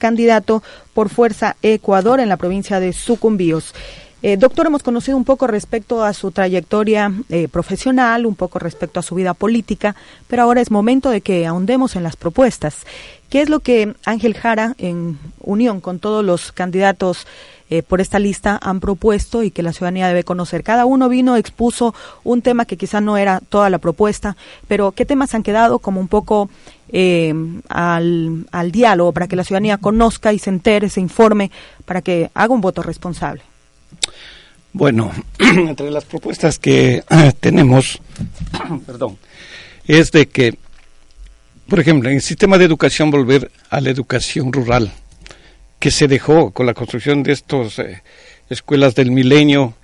candidato por Fuerza Ecuador en la provincia de Sucumbíos. Eh, doctor, hemos conocido un poco respecto a su trayectoria eh, profesional, un poco respecto a su vida política, pero ahora es momento de que ahondemos en las propuestas. ¿Qué es lo que Ángel Jara, en unión con todos los candidatos eh, por esta lista, han propuesto y que la ciudadanía debe conocer? Cada uno vino, expuso un tema que quizá no era toda la propuesta, pero ¿qué temas han quedado como un poco al, al diálogo para que la ciudadanía conozca y se entere, se informe, para que haga un voto responsable? Bueno, entre las propuestas que eh, tenemos, perdón, es de que, por ejemplo, en el sistema de educación volver a la educación rural, que se dejó con la construcción de estas eh, escuelas del milenio,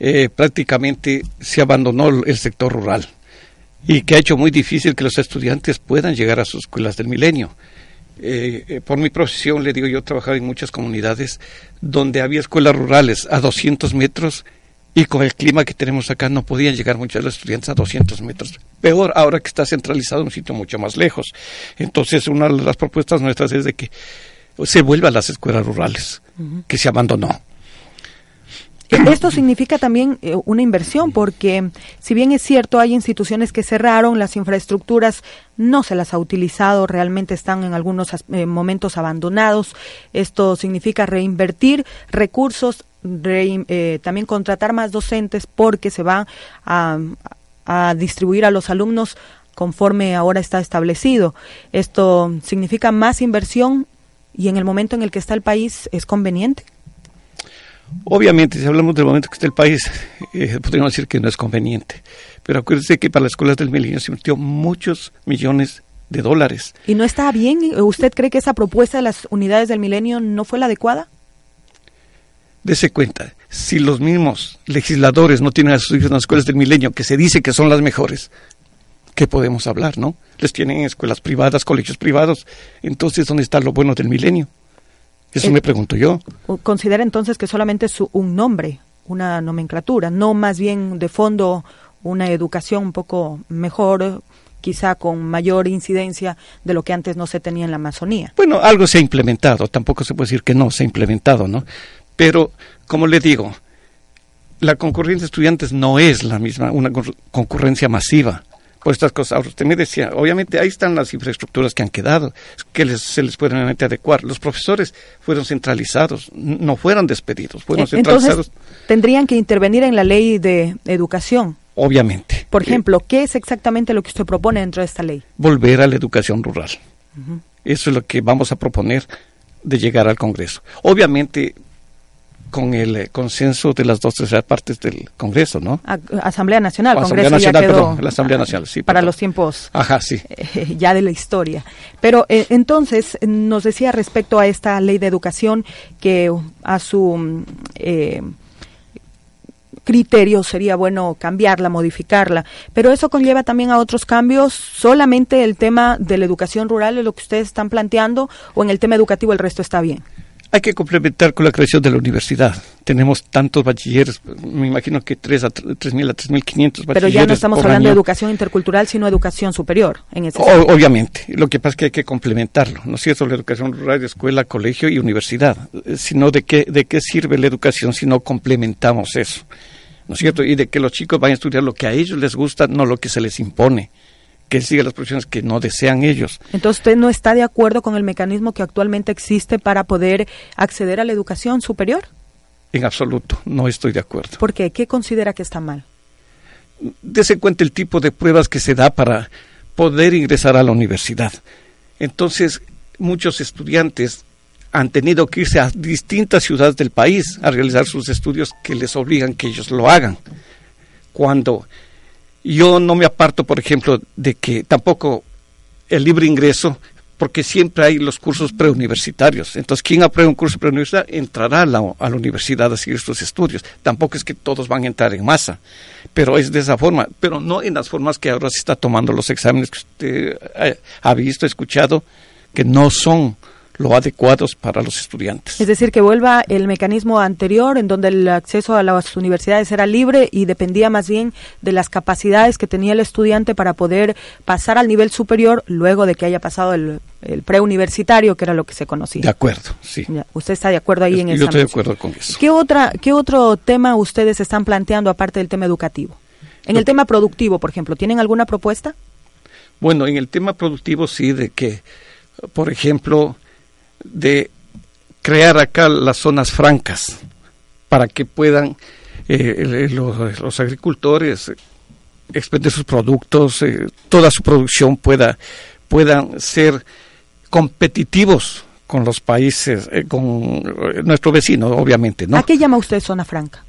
eh, prácticamente se abandonó el sector rural y que ha hecho muy difícil que los estudiantes puedan llegar a sus escuelas del milenio. Eh, eh, por mi profesión, le digo, yo he trabajado en muchas comunidades donde había escuelas rurales a 200 metros y con el clima que tenemos acá no podían llegar muchos de los estudiantes a 200 metros. Peor ahora que está centralizado en un sitio mucho más lejos. Entonces, una de las propuestas nuestras es de que se vuelva a las escuelas rurales, que se abandonó. Esto significa también eh, una inversión porque si bien es cierto hay instituciones que cerraron, las infraestructuras no se las ha utilizado, realmente están en algunos eh, momentos abandonados. Esto significa reinvertir recursos, eh, también contratar más docentes porque se va a, a distribuir a los alumnos conforme ahora está establecido. Esto significa más inversión y en el momento en el que está el país es conveniente. Obviamente, si hablamos del momento que está el país, eh, podríamos decir que no es conveniente. Pero acuérdense que para las escuelas del milenio se invirtió muchos millones de dólares. ¿Y no está bien? ¿Usted cree que esa propuesta de las unidades del milenio no fue la adecuada? Dese cuenta, si los mismos legisladores no tienen a sus hijos en las escuelas del milenio, que se dice que son las mejores, ¿qué podemos hablar, no? Les tienen escuelas privadas, colegios privados. Entonces, ¿dónde está lo bueno del milenio? Eso me pregunto yo. Considera entonces que solamente es un nombre, una nomenclatura, no más bien de fondo una educación un poco mejor, quizá con mayor incidencia de lo que antes no se tenía en la Amazonía. Bueno, algo se ha implementado, tampoco se puede decir que no se ha implementado, ¿no? Pero, como le digo, la concurrencia de estudiantes no es la misma, una concurrencia masiva por estas cosas. usted me decía, obviamente ahí están las infraestructuras que han quedado, que se les pueden adecuar. Los profesores fueron centralizados, no fueron despedidos, fueron centralizados. Entonces, tendrían que intervenir en la ley de educación. Obviamente. Por ejemplo, ¿qué es exactamente lo que usted propone dentro de esta ley? Volver a la educación rural. Eso es lo que vamos a proponer de llegar al Congreso. Obviamente, con el eh, consenso de las dos terceras partes del Congreso, ¿no? Asamblea Nacional, Asamblea Nacional, perdón, la Asamblea Nacional, sí. Para los tiempos Ajá, sí. Eh, ya de la historia. Pero eh, entonces nos decía respecto a esta ley de educación que a su criterio sería bueno cambiarla, modificarla, pero eso conlleva también a otros cambios, solamente el tema de la educación rural es lo que ustedes están planteando o en el tema educativo el resto está bien. Hay que complementar con la creación de la universidad. Tenemos tantos bachilleres, me imagino que 3 a 3.000 a 3.500 bachilleres. Pero ya no estamos hablando de educación intercultural, sino educación superior. En ese obviamente. Lo que pasa es que hay que complementarlo. No es cierto la educación rural, escuela, colegio y universidad. Eh, sino de qué, de qué sirve la educación si no complementamos eso. ¿No es cierto? Y de que los chicos vayan a estudiar lo que a ellos les gusta, no lo que se les impone que siga las profesiones que no desean ellos. Entonces, ¿usted no está de acuerdo con el mecanismo que actualmente existe para poder acceder a la educación superior? En absoluto, no estoy de acuerdo. ¿Por qué? ¿Qué considera que está mal? Dese cuenta el tipo de pruebas que se da para poder ingresar a la universidad. Entonces, muchos estudiantes han tenido que irse a distintas ciudades del país a realizar sus estudios que les obligan que ellos lo hagan. Cuando yo no me aparto, por ejemplo, de que tampoco el libre ingreso, porque siempre hay los cursos preuniversitarios. Entonces, quien aprueba un curso preuniversitario entrará a la, universidad a seguir sus estudios. Tampoco es que todos van a entrar en masa, pero es de esa forma, pero no en las formas que ahora se está tomando los exámenes que usted ha visto, ha escuchado, que no son lo adecuados para los estudiantes. Es decir, que vuelva el mecanismo anterior en donde el acceso a las universidades era libre y dependía más bien de las capacidades que tenía el estudiante para poder pasar al nivel superior luego de que haya pasado el, preuniversitario, que era lo que se conocía. De acuerdo, sí. ¿Usted está de acuerdo ahí en eso? Yo estoy de acuerdo con eso. ¿Qué, otra, ¿Qué otro tema ustedes están planteando aparte del tema educativo? En el tema productivo, por ejemplo, ¿tienen alguna propuesta? Bueno, en el tema productivo sí, de que, por ejemplo, de crear acá las zonas francas para que puedan eh, los, agricultores expender sus productos, eh, toda su producción pueda puedan ser competitivos con los países, eh, con nuestro vecino, obviamente, ¿no? ¿A qué llama usted zona franca?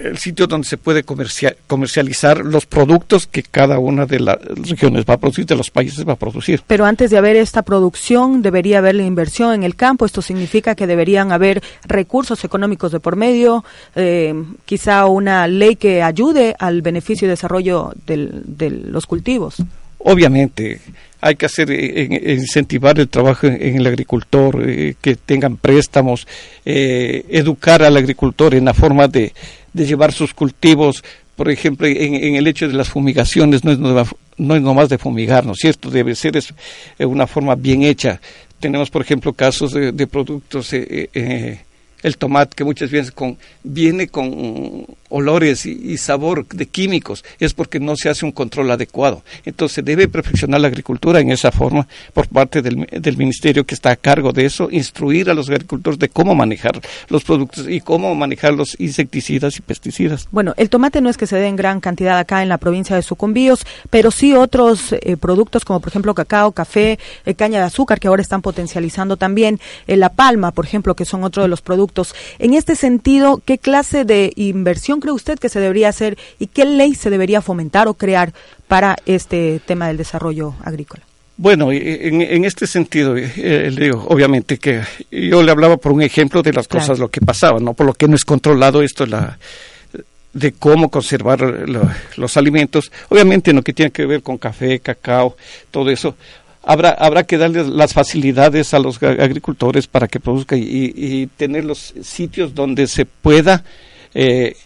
El sitio donde se puede comercializar los productos que cada una de las regiones va a producir, de los países va a producir. Pero antes de haber esta producción, debería haber la inversión en el campo. Esto significa que deberían haber recursos económicos de por medio, eh, quizá una ley que ayude al beneficio y desarrollo de los cultivos. Obviamente, hay que hacer eh, incentivar el trabajo en, el agricultor, eh, que tengan préstamos, eh, educar al agricultor en la forma de, llevar sus cultivos, por ejemplo, en, el hecho de las fumigaciones, no es, no es nomás de fumigar, ¿no cierto? Debe ser es, una forma bien hecha. Tenemos, por ejemplo, casos de, de productos el tomate que muchas veces con, viene con olores y, sabor de químicos, es porque no se hace un control adecuado. Entonces debe perfeccionar la agricultura en esa forma por parte del, del, ministerio que está a cargo de eso, instruir a los agricultores de cómo manejar los productos y cómo manejar los insecticidas y pesticidas. Bueno, el tomate no es que se dé en gran cantidad acá en la provincia de Sucumbíos, pero sí otros eh, productos como por ejemplo cacao, café, eh, caña de azúcar que ahora están potencializando también, eh, la palma, por ejemplo, que son otro de los productos en este sentido, ¿qué clase de inversión cree usted que se debería hacer y qué ley se debería fomentar o crear para este tema del desarrollo agrícola? Bueno, en, este sentido, eh, eh, digo, obviamente que yo le hablaba por un ejemplo de las cosas, lo que pasaba, ¿no? Por lo que no es controlado esto, la, de cómo conservar los alimentos, obviamente en lo que tiene que ver con café, cacao, todo eso, habrá, habrá que darles las facilidades a los agricultores para que produzcan y, tener los sitios donde se pueda eh,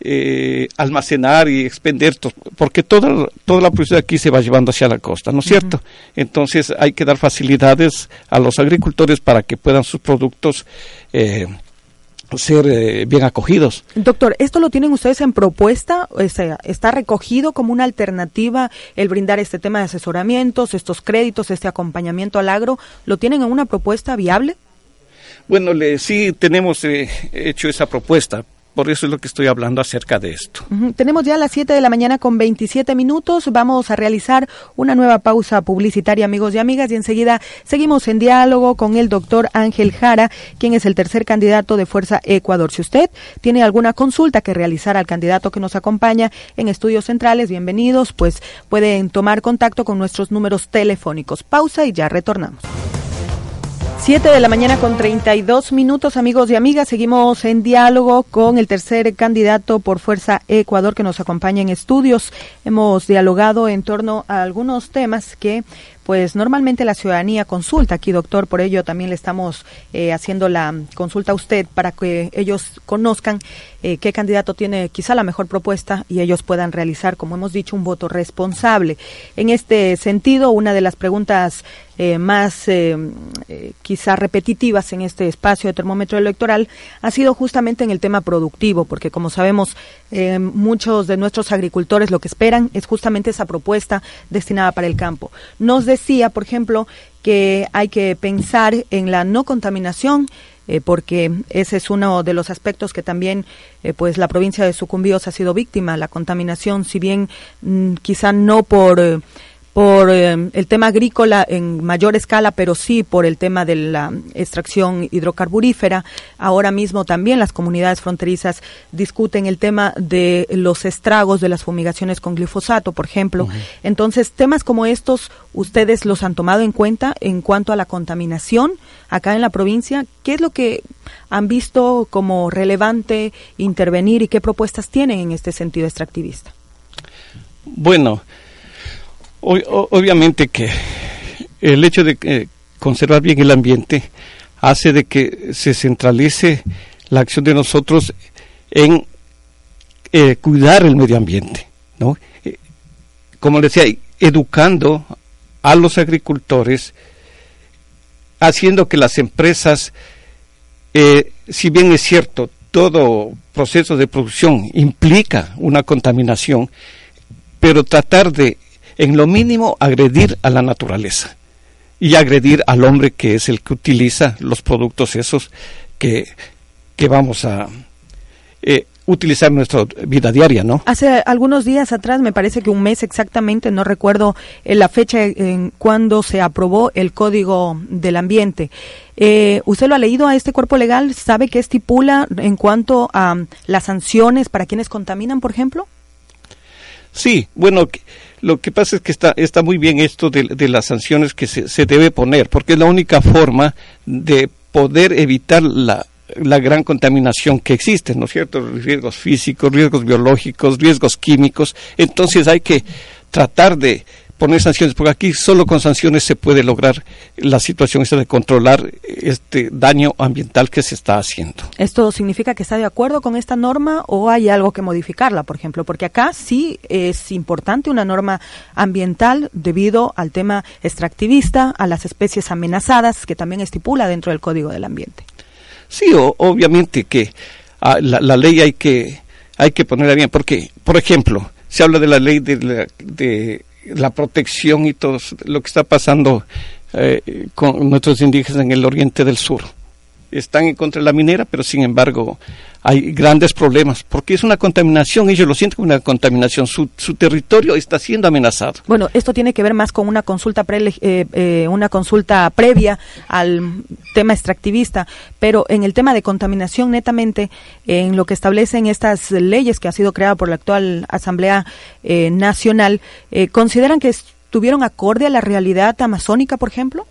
eh, almacenar y expender, porque toda, toda la producción aquí se va llevando hacia la costa, ¿no es cierto? Entonces hay que dar facilidades a los agricultores para que puedan sus productos eh, ser eh, bien acogidos. Doctor, ¿esto lo tienen ustedes en propuesta? O sea, ¿Está recogido como una alternativa el brindar este tema de asesoramientos, estos créditos, este acompañamiento al agro? ¿Lo tienen en una propuesta viable? Bueno, le, sí tenemos eh, hecho esa propuesta, por eso es lo que estoy hablando acerca de esto. Tenemos ya las 7 de la mañana con 27 minutos. Vamos a realizar una nueva pausa publicitaria, amigos y amigas, y enseguida seguimos en diálogo con el doctor Ángel Jara, quien es el tercer candidato de Fuerza Ecuador. Si usted tiene alguna consulta que realizar al candidato que nos acompaña en estudios centrales, bienvenidos, pues pueden tomar contacto con nuestros números telefónicos. Pausa y ya retornamos. 7 de la mañana con 32 minutos, amigos y amigas. Seguimos en diálogo con el tercer candidato por Fuerza Ecuador que nos acompaña en estudios. Hemos dialogado en torno a algunos temas que pues normalmente la ciudadanía consulta aquí, doctor, por ello también le estamos eh, haciendo la consulta a usted para que ellos conozcan eh, qué candidato tiene quizá la mejor propuesta y ellos puedan realizar, como hemos dicho, un voto responsable. En este sentido, una de las preguntas eh, más quizá repetitivas en este espacio de termómetro electoral ha sido justamente en el tema productivo, porque como sabemos, muchos de nuestros agricultores lo que esperan es justamente esa propuesta destinada para el campo. Nos decía, por ejemplo, que hay que pensar en la no contaminación, eh, porque ese es uno de los aspectos que también eh, pues la provincia de Sucumbíos ha sido víctima, la contaminación, si bien mm, quizá no por eh, por eh, el tema agrícola en mayor escala, pero sí por el tema de la extracción hidrocarburífera. Ahora mismo también las comunidades fronterizas discuten el tema de los estragos de las fumigaciones con glifosato, por ejemplo. Entonces, temas como estos, ¿ustedes los han tomado en cuenta en cuanto a la contaminación acá en la provincia? ¿Qué es lo que han visto como relevante intervenir y qué propuestas tienen en este sentido extractivista? Bueno, obviamente que el hecho de conservar bien el ambiente hace de que se centralice la acción de nosotros en eh, cuidar el medio ambiente, ¿no? Eh, como decía, educando a los agricultores, haciendo que las empresas, eh, si bien es cierto, todo proceso de producción implica una contaminación, pero tratar de, en lo mínimo, agredir a la naturaleza y agredir al hombre que es el que utiliza los productos esos que, que vamos a eh, utilizar en nuestra vida diaria, ¿no? Hace algunos días atrás, me parece que un mes exactamente, no recuerdo eh, la fecha en cuando se aprobó el Código del Ambiente. Eh, ¿Usted lo ha leído a este cuerpo legal? ¿Sabe qué estipula en cuanto a las sanciones para quienes contaminan, por ejemplo? Sí, bueno, lo que pasa es que está, está muy bien esto de, de las sanciones que se, se, debe poner, porque es la única forma de poder evitar la, la gran contaminación que existe, ¿no es cierto? Riesgos físicos, riesgos biológicos, riesgos químicos. Entonces hay que tratar de poner sanciones, porque aquí solo con sanciones se puede lograr la situación esa de controlar este daño ambiental que se está haciendo. ¿Esto significa que está de acuerdo con esta norma o hay algo que modificarla, por ejemplo? Porque acá sí es importante una norma ambiental debido al tema extractivista, a las especies amenazadas, que también estipula dentro del Código del Ambiente. Sí, obviamente que ah, la, la, ley hay que hay que ponerla bien, porque, por ejemplo, se habla de la ley de la, de la protección y todo lo que está pasando eh, con nuestros indígenas en el oriente del sur. Están en contra de la minera, pero sin embargo hay grandes problemas, porque es una contaminación, ellos lo sienten como una contaminación, su, su territorio está siendo amenazado. Bueno, esto tiene que ver más con una consulta, pre, eh, eh, una consulta previa al tema extractivista, pero en el tema de contaminación netamente, en lo que establecen estas leyes que ha sido creada por la actual Asamblea eh, Nacional, ¿consideran que estuvieron acorde a la realidad amazónica, por ejemplo?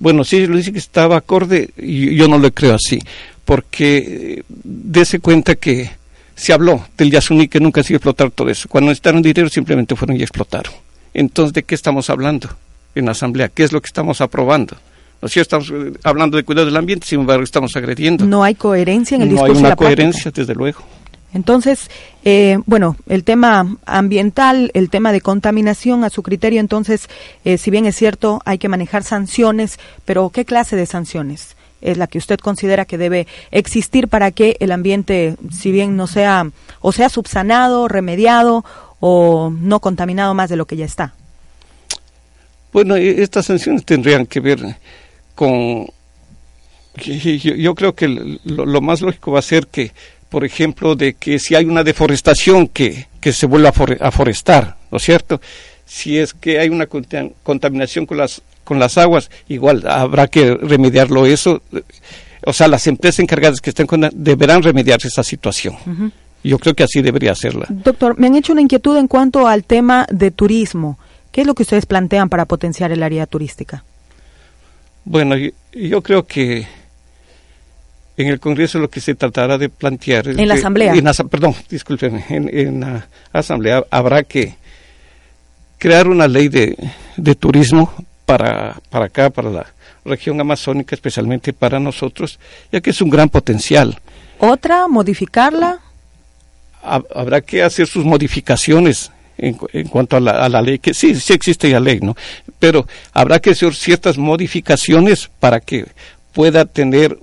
Bueno, sí, lo dice que estaba acorde, y yo no lo creo así, porque eh, dése cuenta que se habló del Yasuní que nunca se iba a explotar todo eso. Cuando necesitaron dinero simplemente fueron y explotaron. Entonces, ¿de qué estamos hablando en la Asamblea? ¿Qué es lo que estamos aprobando? ¿No es cierto? Estamos eh, hablando de cuidado del ambiente, sin embargo estamos agrediendo. No hay coherencia en el discurso. No hay una la coherencia, desde luego. Entonces, eh, bueno, el tema ambiental, el tema de contaminación, a su criterio, entonces, eh, si bien es cierto, hay que manejar sanciones, pero ¿qué clase de sanciones? es la que usted considera que debe existir para que el ambiente, si bien no sea o sea subsanado, remediado o no contaminado más de lo que ya está? Bueno, e, estas sanciones tendrían que ver con... Yo, yo creo que lo, lo, más lógico va a ser que por ejemplo, de que si hay una deforestación que, que se vuelva a forestar, ¿no es cierto? Si es que hay una contaminación con las, con las aguas, igual habrá que remediarlo eso. O sea, las empresas encargadas que estén con deberán remediar esa situación. Uh -huh. Yo creo que así debería hacerla. Doctor, me han hecho una inquietud en cuanto al tema de turismo. ¿Qué es lo que ustedes plantean para potenciar el área turística? Bueno, yo, yo creo que en el Congreso lo que se tratará de plantear. En la Asamblea. En, perdón, discúlpeme, en, en, la Asamblea habrá que crear una ley de, de turismo para, para acá, para la región amazónica, especialmente para nosotros, ya que es un gran potencial. ¿Otra? ¿Modificarla? Habrá que hacer sus modificaciones en, en, cuanto a la, a la, ley, que sí, sí existe la ley, ¿no? Pero habrá que hacer ciertas modificaciones para que pueda tener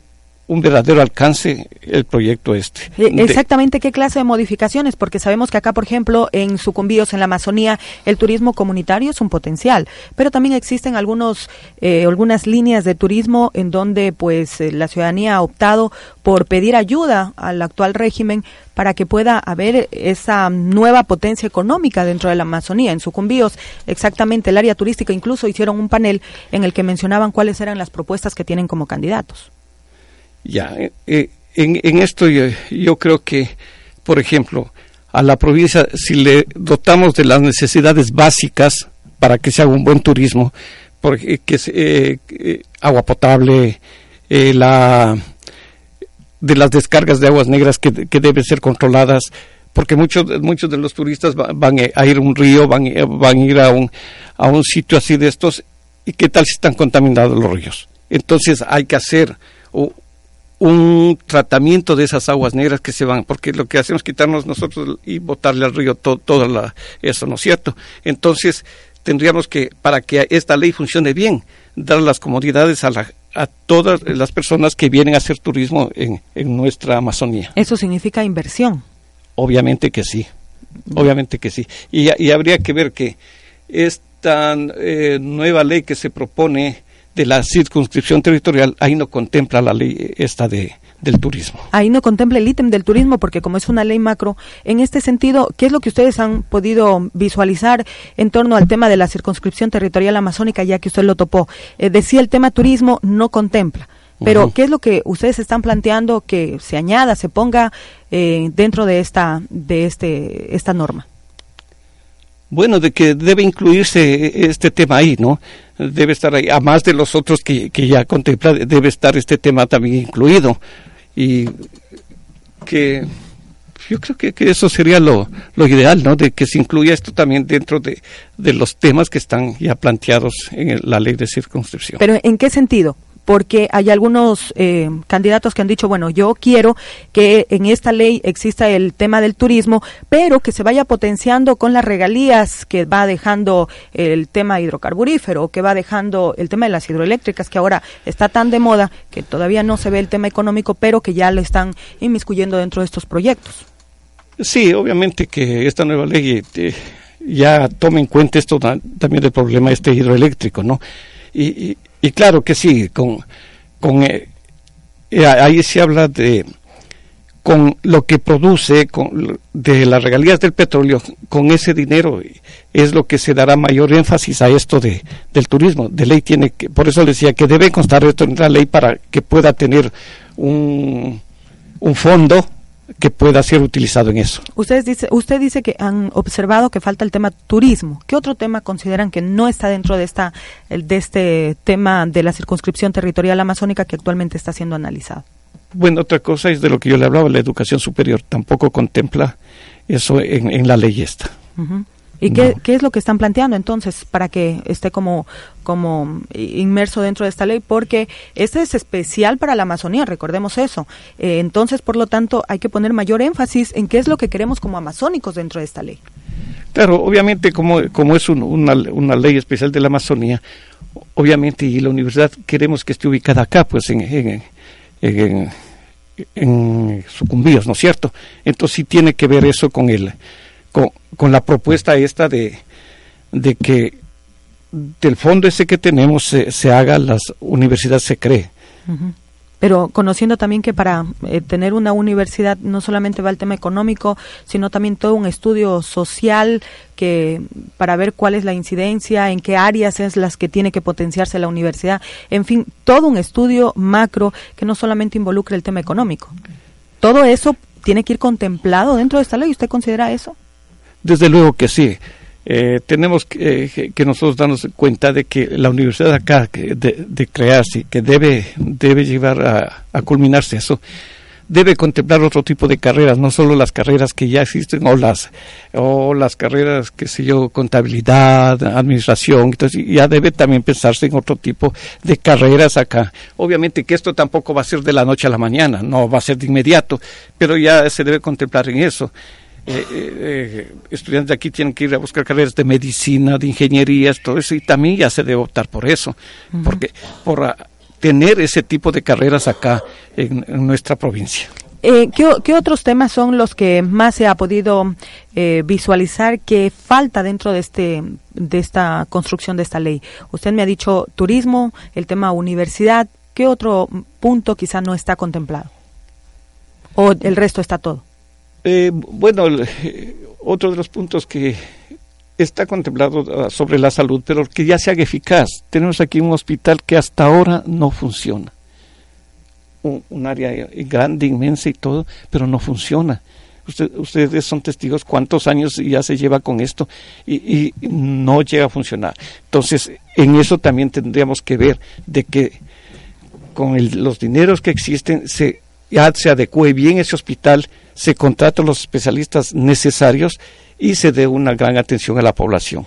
un verdadero alcance el proyecto este. Exactamente qué clase de modificaciones, porque sabemos que acá, por ejemplo, en Sucumbíos, en la Amazonía, el turismo comunitario es un potencial, pero también existen algunos, eh, algunas líneas de turismo en donde pues eh, la ciudadanía ha optado por pedir ayuda al actual régimen para que pueda haber esa nueva potencia económica dentro de la Amazonía. En Sucumbíos, exactamente el área turística, incluso hicieron un panel en el que mencionaban cuáles eran las propuestas que tienen como candidatos. Ya, eh, en, en, esto yo, yo, creo que, por ejemplo, a la provincia, si le dotamos de las necesidades básicas para que se haga un buen turismo, porque que es, eh, eh, agua potable, eh, la de las descargas de aguas negras que, que deben ser controladas, porque muchos muchos de los turistas van a ir a un río, van, van a ir a un, a un sitio así de estos ¿Y qué tal si están contaminados los ríos? Entonces hay que hacer un tratamiento de esas aguas negras que se van, porque lo que hacemos es quitarnos nosotros y botarle al río todo, todo eso, ¿no es cierto? Entonces tendríamos que, para que esta ley funcione bien, dar las comodidades a, la, a todas las personas que vienen a hacer turismo en, nuestra Amazonía. ¿Eso significa inversión? Obviamente que sí, obviamente que sí. Y, y habría que ver que esta eh, nueva ley que se propone de la circunscripción territorial, ahí no contempla la ley esta de, del turismo. Ahí no contempla el ítem del turismo porque como es una ley macro, en este sentido, ¿qué es lo que ustedes han podido visualizar en torno al tema de la circunscripción territorial amazónica, ya que usted lo topó? Eh, decía el tema turismo no contempla. Pero, ¿qué es lo que ustedes están planteando que se añada, se ponga eh, dentro de esta, de este, esta norma? Bueno, de que debe incluirse este tema ahí, ¿no? Debe estar ahí, a más de los otros que, que ya contempla, debe estar este tema también incluido. Y que yo creo que, que eso sería lo, lo, ideal, ¿no? De que se incluya esto también dentro de, de los temas que están ya planteados en la ley de circunscripción. Pero ¿en qué sentido? Porque hay algunos eh, candidatos que han dicho, bueno, yo quiero que en esta ley exista el tema del turismo, pero que se vaya potenciando con las regalías que va dejando el tema hidrocarburífero, que va dejando el tema de las hidroeléctricas, que ahora está tan de moda que todavía no se ve el tema económico, pero que ya lo están inmiscuyendo dentro de estos proyectos. Sí, obviamente que esta nueva ley eh, ya toma en cuenta esto también del problema este hidroeléctrico, ¿no? Y claro que sí, con, con eh, eh, ahí se habla de con lo que produce con, de las regalías del petróleo, con ese dinero es lo que se dará mayor énfasis a esto de, del turismo. De ley tiene que, por eso decía que debe constar esto en la ley para que pueda tener un, un fondo que pueda ser utilizado en eso. Usted dice, usted dice que han observado que falta el tema turismo. ¿Qué otro tema consideran que no está dentro de esta de este tema de la circunscripción territorial amazónica que actualmente está siendo analizado? Bueno, otra cosa es de lo que yo le hablaba, la educación superior tampoco contempla eso en, la ley esta. ¿Y qué, es lo que están planteando entonces para que esté como, como inmerso dentro de esta ley? Porque este es especial para la Amazonía, recordemos eso. Eh, entonces, por lo tanto, hay que poner mayor énfasis en qué es lo que queremos como amazónicos dentro de esta ley. Claro, obviamente como, como es una, una, ley especial de la Amazonía, obviamente y la universidad queremos que esté ubicada acá, pues en, en, en, en Sucumbíos, ¿no es cierto? Entonces sí tiene que ver eso con el con, la propuesta esta de, de que del fondo ese que tenemos se, se haga, las universidades se cree. Pero conociendo también que para eh, tener una universidad no solamente va el tema económico, sino también todo un estudio social que para ver cuál es la incidencia, en qué áreas es las que tiene que potenciarse la universidad, en fin, todo un estudio macro que no solamente involucre el tema económico. Todo eso tiene que ir contemplado dentro de esta ley. ¿Usted considera eso? Desde luego que sí. Eh, tenemos que, que, nosotros darnos cuenta de que la universidad acá de, crearse, que debe, debe llevar a, a, culminarse eso, debe contemplar otro tipo de carreras, no solo las carreras que ya existen o las, o las carreras, que sé yo, contabilidad, administración, entonces ya debe también pensarse en otro tipo de carreras acá. Obviamente que esto tampoco va a ser de la noche a la mañana, no va a ser de inmediato, pero ya se debe contemplar en eso. Eh, eh, estudiantes de aquí tienen que ir a buscar carreras de medicina, de ingeniería, todo eso, y también ya se debe optar por eso, porque por ah, tener ese tipo de carreras acá en, nuestra provincia. Eh, ¿qué, otros temas son los que más se ha podido visualizar que falta dentro de este de esta construcción de esta ley? Usted me ha dicho turismo, el tema universidad. ¿Qué otro punto quizá no está contemplado? ¿O el resto está todo? Eh, bueno, otro de los puntos que está contemplado ah, sobre la salud, pero que ya se haga eficaz. Tenemos aquí un hospital que hasta ahora no funciona. Un, área grande, inmensa y todo, pero no funciona. ustedes son testigos cuántos años ya se lleva con esto y, no llega a funcionar. Entonces, en eso también tendríamos que ver de que con los dineros que existen se ya se adecue bien ese hospital, se contraten los especialistas necesarios y se dé una gran atención a la población.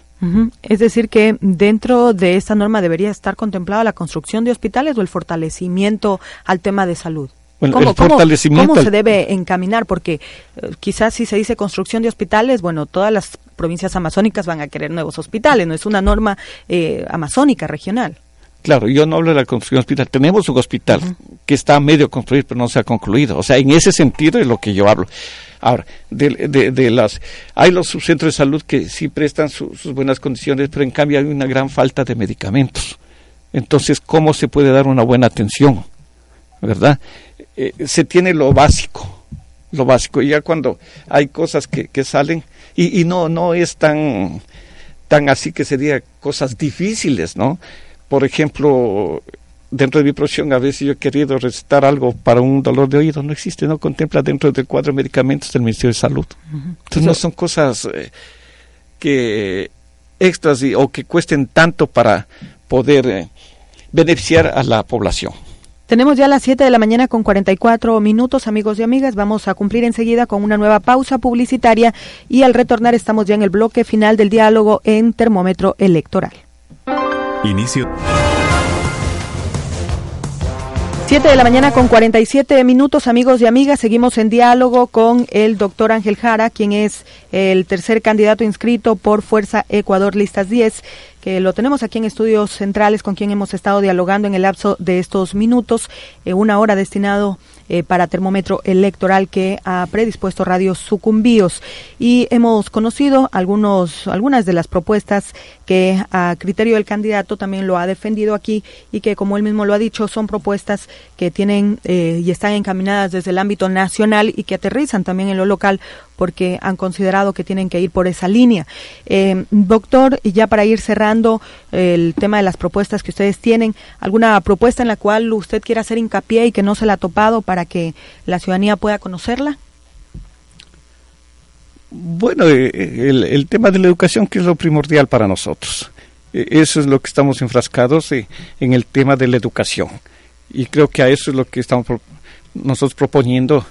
Es decir, que dentro de esta norma debería estar contemplada la construcción de hospitales o el fortalecimiento al tema de salud. ¿Cómo, fortalecimiento se debe encaminar? Porque eh, quizás si se dice construcción de hospitales, bueno, todas las provincias amazónicas van a querer nuevos hospitales, no es una norma eh, amazónica regional. Claro, yo no hablo de la construcción de hospital. Tenemos un hospital que está a medio construir, pero no se ha concluido. O sea, en ese sentido es lo que yo hablo. Ahora, de, las, hay los centros de salud que sí prestan sus buenas condiciones, pero en cambio hay una gran falta de medicamentos. Entonces, ¿cómo se puede dar una buena atención? ¿Verdad? Eh, se tiene lo básico, lo básico. Y ya cuando hay cosas que, que salen, y, y no, no es tan, tan así que se diga cosas difíciles, ¿no? Por ejemplo, dentro de mi profesión a veces yo he querido recetar algo para un dolor de oído, no existe, no contempla dentro del cuadro de medicamentos del Ministerio de Salud. Entonces no son cosas eh, que extras o que cuesten tanto para poder eh, beneficiar a la población. Tenemos ya las 7 de la mañana con 44 minutos, amigos y amigas. Vamos a cumplir enseguida con una nueva pausa publicitaria y al retornar estamos ya en el bloque final del diálogo en termómetro electoral. Inicio. 7 de la mañana con 47 minutos, amigos y amigas. Seguimos en diálogo con el doctor Ángel Jara, quien es el tercer candidato inscrito por Fuerza Ecuador Listas 10 que lo tenemos aquí en estudios centrales con quien hemos estado dialogando en el lapso de estos minutos, eh, una hora destinado eh, para termómetro electoral que ha predispuesto Radio Sucumbíos. Y hemos conocido algunos, algunas de las propuestas que a criterio del candidato también lo ha defendido aquí y que, como él mismo lo ha dicho, son propuestas que tienen eh, y están encaminadas desde el ámbito nacional y que aterrizan también en lo local porque han considerado que tienen que ir por esa línea. Eh, doctor, ya para ir cerrando el tema de las propuestas que ustedes tienen, ¿alguna propuesta en la cual usted quiera hacer hincapié y que no se la ha topado para que la ciudadanía pueda conocerla? Bueno, eh, el, tema de la educación que es lo primordial para nosotros. E, eso es lo que estamos enfrascados eh, en el tema de la educación. Y creo que a eso es lo que estamos nosotros proponiendo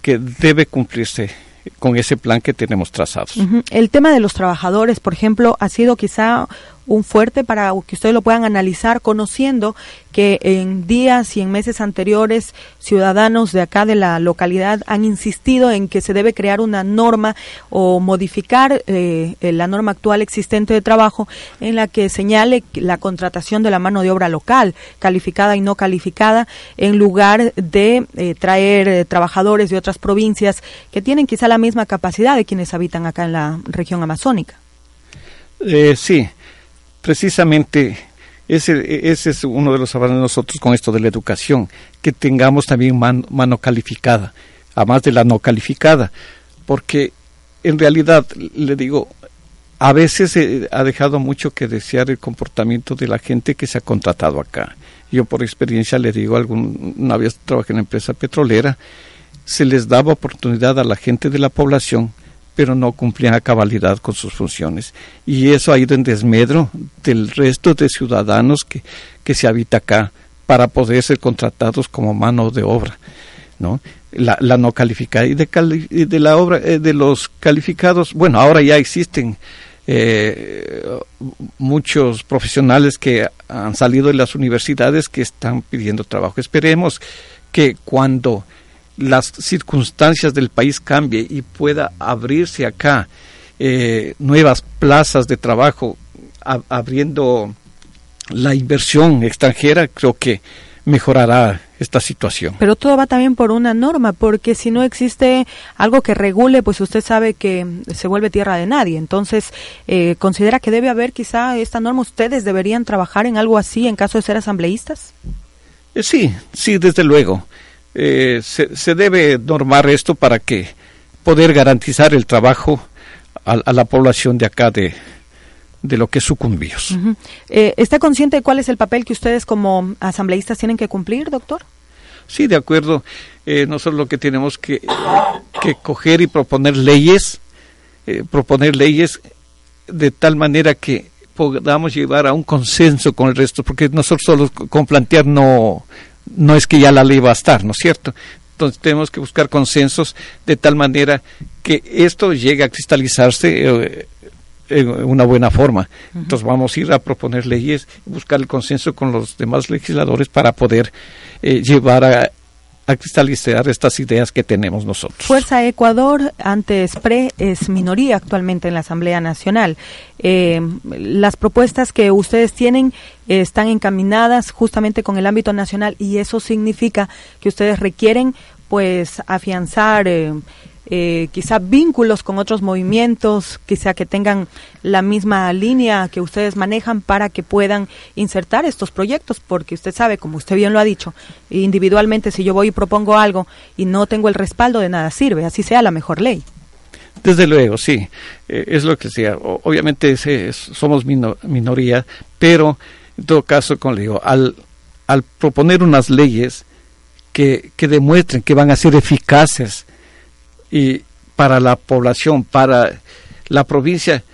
que debe cumplirse con ese plan que tenemos trazados. El tema de los trabajadores, por ejemplo, ha sido quizá un fuerte para que ustedes lo puedan analizar, conociendo que en días y en meses anteriores ciudadanos de acá de la localidad han insistido en que se debe crear una norma o modificar eh, la norma actual existente de trabajo en la que señale la contratación de la mano de obra local, calificada y no calificada, en lugar de eh, traer eh, trabajadores de otras provincias que tienen quizá la misma capacidad de quienes habitan acá en la región amazónica. sí, precisamente ese, ese es uno de los avances de nosotros con esto de la educación, que tengamos también mano, calificada, además de la no calificada, porque en realidad, le digo, a veces ha dejado mucho que desear el comportamiento de la gente que se ha contratado acá. Yo por experiencia le digo, alguna vez trabajé en una empresa petrolera, se les daba oportunidad a la gente de la población pero no cumplían a cabalidad con sus funciones. Y eso ha ido en desmedro del resto de ciudadanos que, que se habita acá para poder ser contratados como mano de obra. ¿no? La, no calificada y de, de la obra eh, de los calificados bueno ahora ya existen eh, muchos profesionales que han salido de las universidades que están pidiendo trabajo esperemos que cuando las circunstancias del país cambie y pueda abrirse acá eh, nuevas plazas de trabajo, abriendo la inversión extranjera, creo que mejorará esta situación. Pero todo va también por una norma, porque si no existe algo que regule, pues usted sabe que se vuelve tierra de nadie. Entonces, eh, ¿considera que debe haber quizá esta norma? ¿Ustedes deberían trabajar en algo así en caso de ser asambleístas? Eh, sí, sí, desde luego. Eh, se, debe normar esto para que poder garantizar el trabajo a, la población de acá de, de lo que es sucumbíos. Eh, ¿Está consciente de cuál es el papel que ustedes como asambleístas tienen que cumplir, doctor? Sí, de acuerdo. Eh, nosotros lo que tenemos que, que coger y proponer leyes, eh, proponer leyes de tal manera que podamos llevar a un consenso con el resto, porque nosotros solo con plantear no, no es que ya la ley va a estar, ¿no es cierto? Entonces tenemos que buscar consensos de tal manera que esto llegue a cristalizarse eh, en una buena forma. Entonces vamos a ir a proponer leyes, buscar el consenso con los demás legisladores para poder eh, llevar a, a cristalizar estas ideas que tenemos nosotros. Fuerza Ecuador, antes PRE, es minoría actualmente en la Asamblea Nacional. Eh, las propuestas que ustedes tienen están encaminadas justamente con el ámbito nacional y eso significa que ustedes requieren pues afianzar eh, eh, quizá vínculos con otros movimientos, quizá que tengan la misma línea que ustedes manejan para que puedan insertar estos proyectos, porque usted sabe, como usted bien lo ha dicho, individualmente si yo voy y propongo algo y no tengo el respaldo de nada sirve, así sea la mejor ley. Desde luego, sí, eh, es lo que decía. Obviamente somos minoría, pero en todo caso, como le digo, al, al proponer unas leyes que, que demuestren que van a ser eficaces, y para la población, para la provincia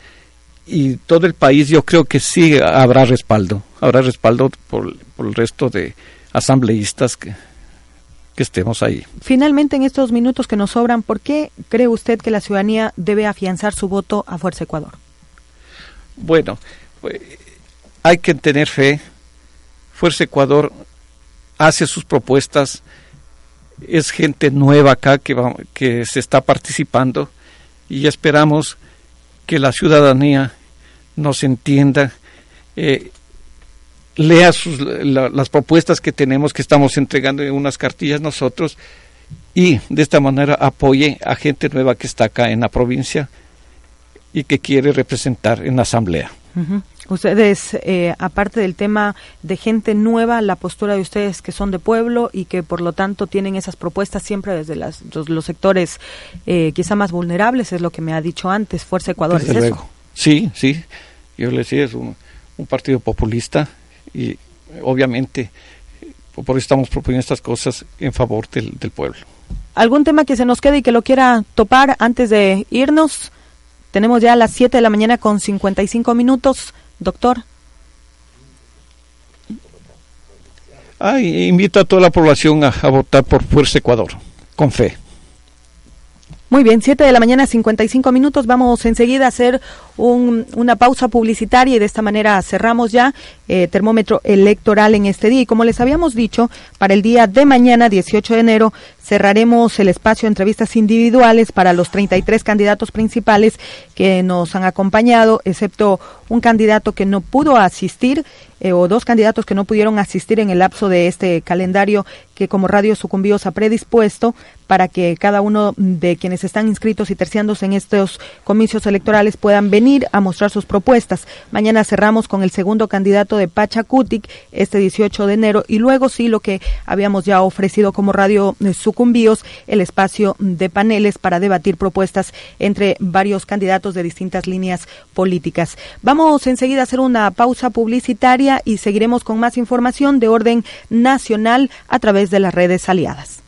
y todo el país, yo creo que sí habrá respaldo, habrá respaldo por, el resto de asambleístas que, que estemos ahí. Finalmente, en estos minutos que nos sobran, ¿por qué cree usted que la ciudadanía debe afianzar su voto a Fuerza Ecuador? Bueno, pues, hay que tener fe. Fuerza Ecuador hace sus propuestas, es gente nueva acá que, que se está participando y esperamos que la ciudadanía nos entienda, eh, lea sus, las propuestas que tenemos, que estamos entregando en unas cartillas nosotros y de esta manera apoye a gente nueva que está acá en la provincia y que quiere representar en la asamblea. Ustedes, eh, aparte del tema de gente nueva, la postura de ustedes que son de pueblo y que por lo tanto tienen esas propuestas siempre desde las, los, sectores eh, quizá más vulnerables, es lo que me ha dicho antes, Fuerza Ecuador. ¿es Eso? Sí, sí, yo le decía, es un, partido populista y obviamente por eso estamos proponiendo estas cosas en favor del, del pueblo. ¿Algún tema que se nos quede y que lo quiera topar antes de irnos? Tenemos ya las 7 de la mañana con 55 minutos. Doctor. Ay, invito a toda la población a, a votar por Fuerza Ecuador, con fe. Muy bien, 7 de la mañana, 55 minutos. Vamos enseguida a hacer una pausa publicitaria y de esta manera cerramos ya eh, termómetro electoral en este día. Y como les habíamos dicho, para el día de mañana, 18 de enero, cerraremos el espacio de entrevistas individuales para los 33 candidatos principales que nos han acompañado, excepto un candidato que no pudo asistir eh, o dos candidatos que no pudieron asistir en el lapso de este calendario que como Radio Sucumbíos ha predispuesto para que cada uno de quienes están inscritos y terciándose en estos comicios electorales puedan venir a mostrar sus propuestas. Mañana cerramos con el segundo candidato de Pachacutic este 18 de enero y luego sí lo que habíamos ya ofrecido como Radio Sucumbíos, el espacio de paneles para debatir propuestas entre varios candidatos de distintas líneas políticas. Vamos enseguida a hacer una pausa publicitaria y seguiremos con más información de orden nacional a través de las redes aliadas.